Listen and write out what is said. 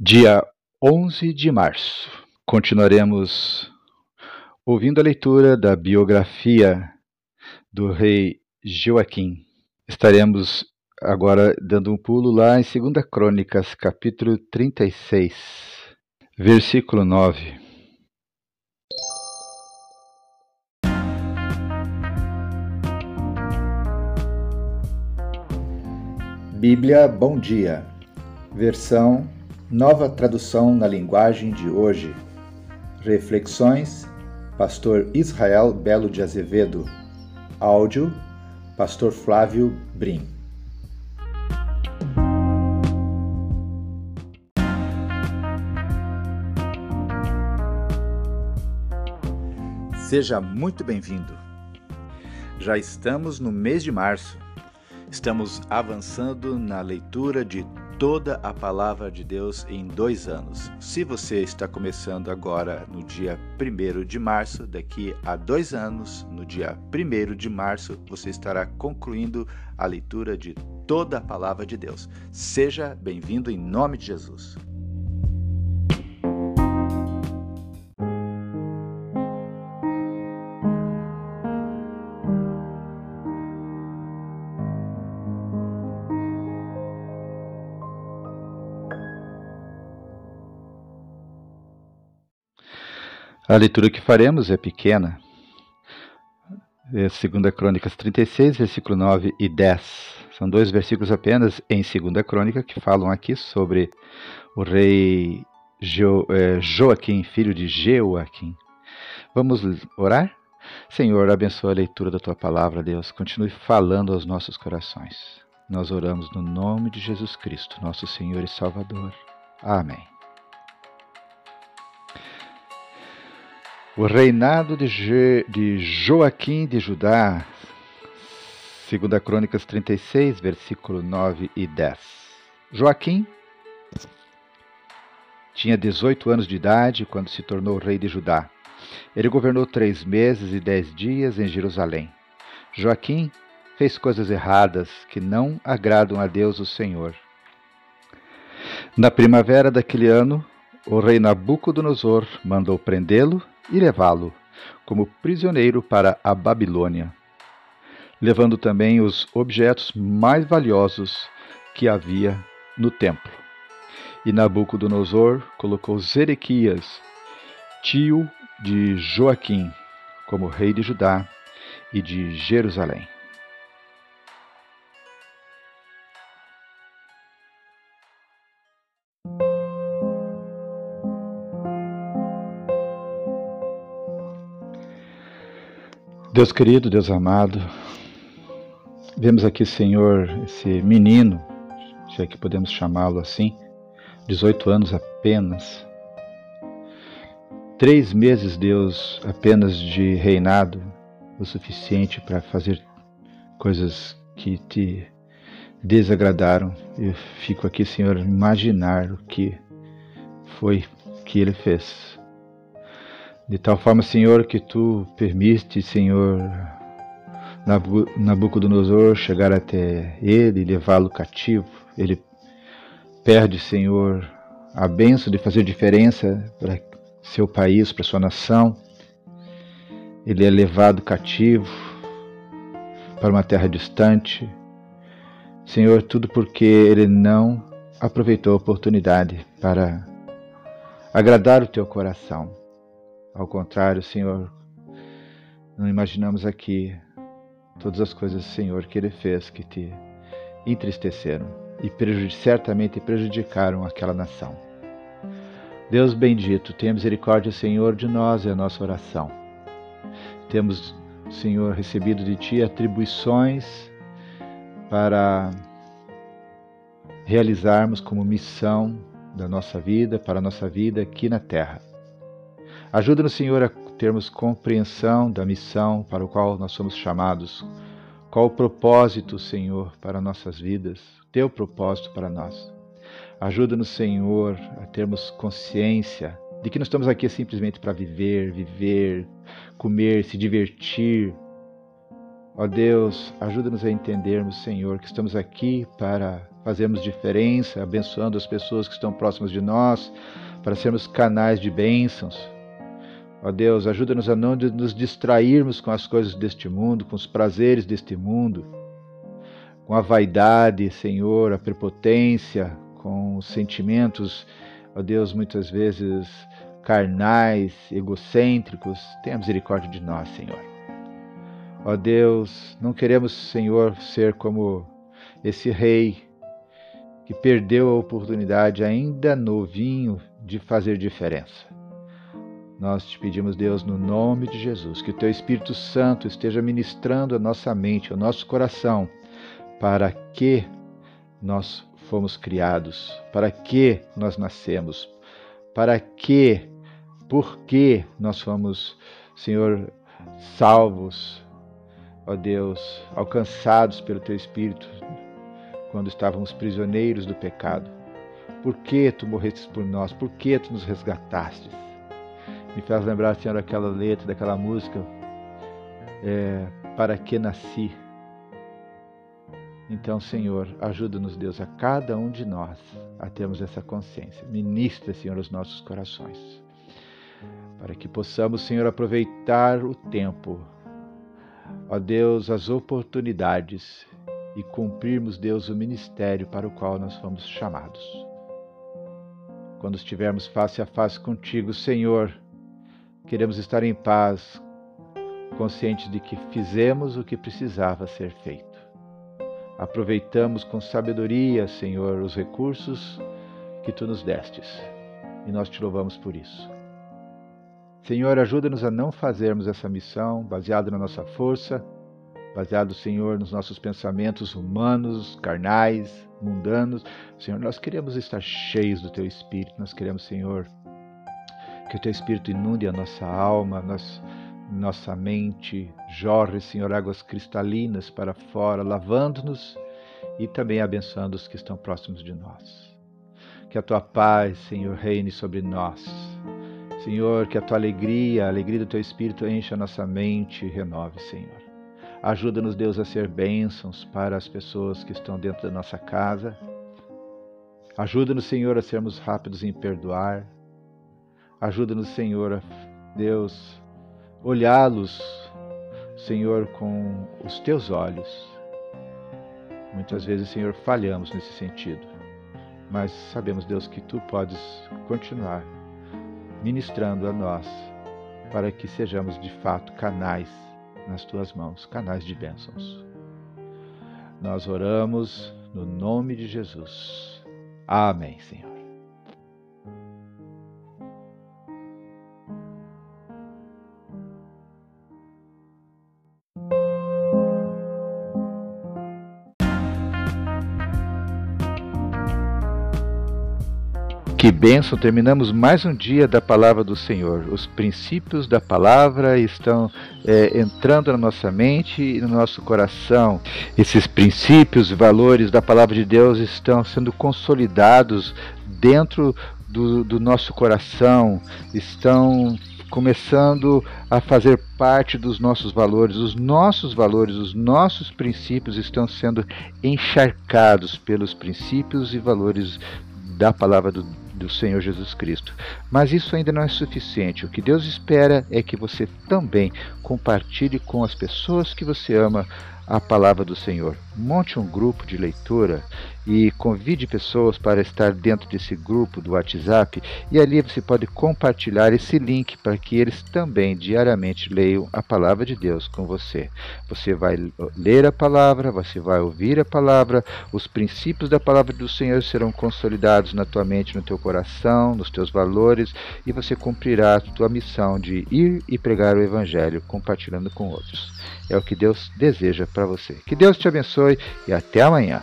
Dia 11 de março. Continuaremos ouvindo a leitura da biografia do rei Joaquim. Estaremos agora dando um pulo lá em 2 Crônicas, capítulo 36, versículo 9. Bíblia Bom Dia, versão Nova tradução na linguagem de hoje. Reflexões, Pastor Israel Belo de Azevedo. Áudio, Pastor Flávio Brim. Seja muito bem-vindo. Já estamos no mês de março. Estamos avançando na leitura de toda a palavra de Deus em dois anos. Se você está começando agora no dia 1 de março, daqui a dois anos, no dia 1 de março, você estará concluindo a leitura de toda a palavra de Deus. Seja bem-vindo em nome de Jesus. A leitura que faremos é pequena. É 2 Crônicas 36, versículo 9 e 10. São dois versículos apenas em 2 Crônica que falam aqui sobre o rei jo, é, Joaquim, filho de Jeoaquim. Vamos orar? Senhor, abençoa a leitura da tua palavra, Deus. Continue falando aos nossos corações. Nós oramos no nome de Jesus Cristo, nosso Senhor e Salvador. Amém. O reinado de, Je, de Joaquim de Judá, 2 Crônicas 36, versículo 9 e 10. Joaquim tinha 18 anos de idade quando se tornou rei de Judá. Ele governou três meses e dez dias em Jerusalém. Joaquim fez coisas erradas que não agradam a Deus o Senhor. Na primavera daquele ano, o rei Nabucodonosor mandou prendê-lo e levá-lo como prisioneiro para a Babilônia, levando também os objetos mais valiosos que havia no templo. E Nabucodonosor colocou Zedequias, tio de Joaquim, como rei de Judá e de Jerusalém. Deus querido, Deus amado, vemos aqui, Senhor, esse menino, se é que podemos chamá-lo assim, 18 anos apenas, três meses, Deus, apenas de reinado, o suficiente para fazer coisas que te desagradaram. Eu fico aqui, Senhor, imaginar o que foi que ele fez. De tal forma, Senhor, que tu permite, Senhor, Nabucodonosor chegar até ele e levá-lo cativo. Ele perde, Senhor, a benção de fazer diferença para seu país, para sua nação. Ele é levado cativo para uma terra distante. Senhor, tudo porque ele não aproveitou a oportunidade para agradar o teu coração. Ao contrário, Senhor, não imaginamos aqui todas as coisas, Senhor, que Ele fez que te entristeceram e certamente prejudicaram aquela nação. Deus bendito, tenha misericórdia, Senhor, de nós e a nossa oração. Temos, Senhor, recebido de Ti atribuições para realizarmos como missão da nossa vida, para a nossa vida aqui na terra. Ajuda-nos, Senhor, a termos compreensão da missão para o qual nós somos chamados. Qual o propósito, Senhor, para nossas vidas, teu propósito para nós. Ajuda-nos, Senhor, a termos consciência de que não estamos aqui simplesmente para viver, viver, comer, se divertir, Ó Deus, ajuda-nos a entendermos, Senhor, que estamos aqui para fazermos diferença, abençoando as pessoas que estão próximas de nós, para sermos canais de bênçãos. Ó Deus, ajuda-nos a não nos distrairmos com as coisas deste mundo, com os prazeres deste mundo, com a vaidade, Senhor, a prepotência, com os sentimentos, ó Deus, muitas vezes carnais, egocêntricos. Tenha misericórdia de nós, Senhor. Ó Deus, não queremos, Senhor, ser como esse rei que perdeu a oportunidade, ainda novinho, de fazer diferença. Nós te pedimos, Deus, no nome de Jesus, que o Teu Espírito Santo esteja ministrando a nossa mente, o nosso coração, para que nós fomos criados, para que nós nascemos, para que, por que nós fomos, Senhor, salvos, ó Deus, alcançados pelo Teu Espírito quando estávamos prisioneiros do pecado. Por que Tu morrestes por nós? Por que Tu nos resgatastes? Me faz lembrar, Senhor, aquela letra daquela música, é, Para que nasci? Então, Senhor, ajuda-nos, Deus, a cada um de nós a termos essa consciência. Ministra, Senhor, os nossos corações, para que possamos, Senhor, aproveitar o tempo ó Deus, as oportunidades e cumprirmos, Deus, o ministério para o qual nós fomos chamados. Quando estivermos face a face contigo, Senhor, queremos estar em paz, conscientes de que fizemos o que precisava ser feito. Aproveitamos com sabedoria, Senhor, os recursos que tu nos destes e nós te louvamos por isso. Senhor, ajuda-nos a não fazermos essa missão baseada na nossa força, baseado, Senhor, nos nossos pensamentos humanos, carnais, mundanos. Senhor, nós queremos estar cheios do Teu Espírito, nós queremos, Senhor, que o Teu Espírito inunde a nossa alma, nossa mente, jorre, Senhor, águas cristalinas para fora, lavando-nos e também abençoando os que estão próximos de nós. Que a Tua paz, Senhor, reine sobre nós Senhor, que a tua alegria, a alegria do teu espírito encha a nossa mente e renove, Senhor. Ajuda-nos, Deus, a ser bênçãos para as pessoas que estão dentro da nossa casa. Ajuda-nos, Senhor, a sermos rápidos em perdoar. Ajuda-nos, Senhor, Deus, olhá-los, Senhor, com os teus olhos. Muitas vezes, Senhor, falhamos nesse sentido, mas sabemos, Deus, que tu podes continuar ministrando a nós, para que sejamos de fato canais nas tuas mãos, canais de bênçãos. Nós oramos no nome de Jesus. Amém, Senhor. Que bênção! Terminamos mais um dia da palavra do Senhor. Os princípios da palavra estão é, entrando na nossa mente e no nosso coração. Esses princípios e valores da palavra de Deus estão sendo consolidados dentro do, do nosso coração, estão começando a fazer parte dos nossos valores. Os nossos valores, os nossos princípios estão sendo encharcados pelos princípios e valores da palavra do, do Senhor Jesus Cristo. Mas isso ainda não é suficiente. O que Deus espera é que você também compartilhe com as pessoas que você ama a palavra do Senhor. Monte um grupo de leitura e convide pessoas para estar dentro desse grupo do WhatsApp e ali você pode compartilhar esse link para que eles também diariamente leiam a palavra de Deus com você. Você vai ler a palavra, você vai ouvir a palavra, os princípios da palavra do Senhor serão consolidados na tua mente, no teu coração, nos teus valores e você cumprirá a tua missão de ir e pregar o evangelho compartilhando com outros. É o que Deus deseja para você. Que Deus te abençoe e até amanhã.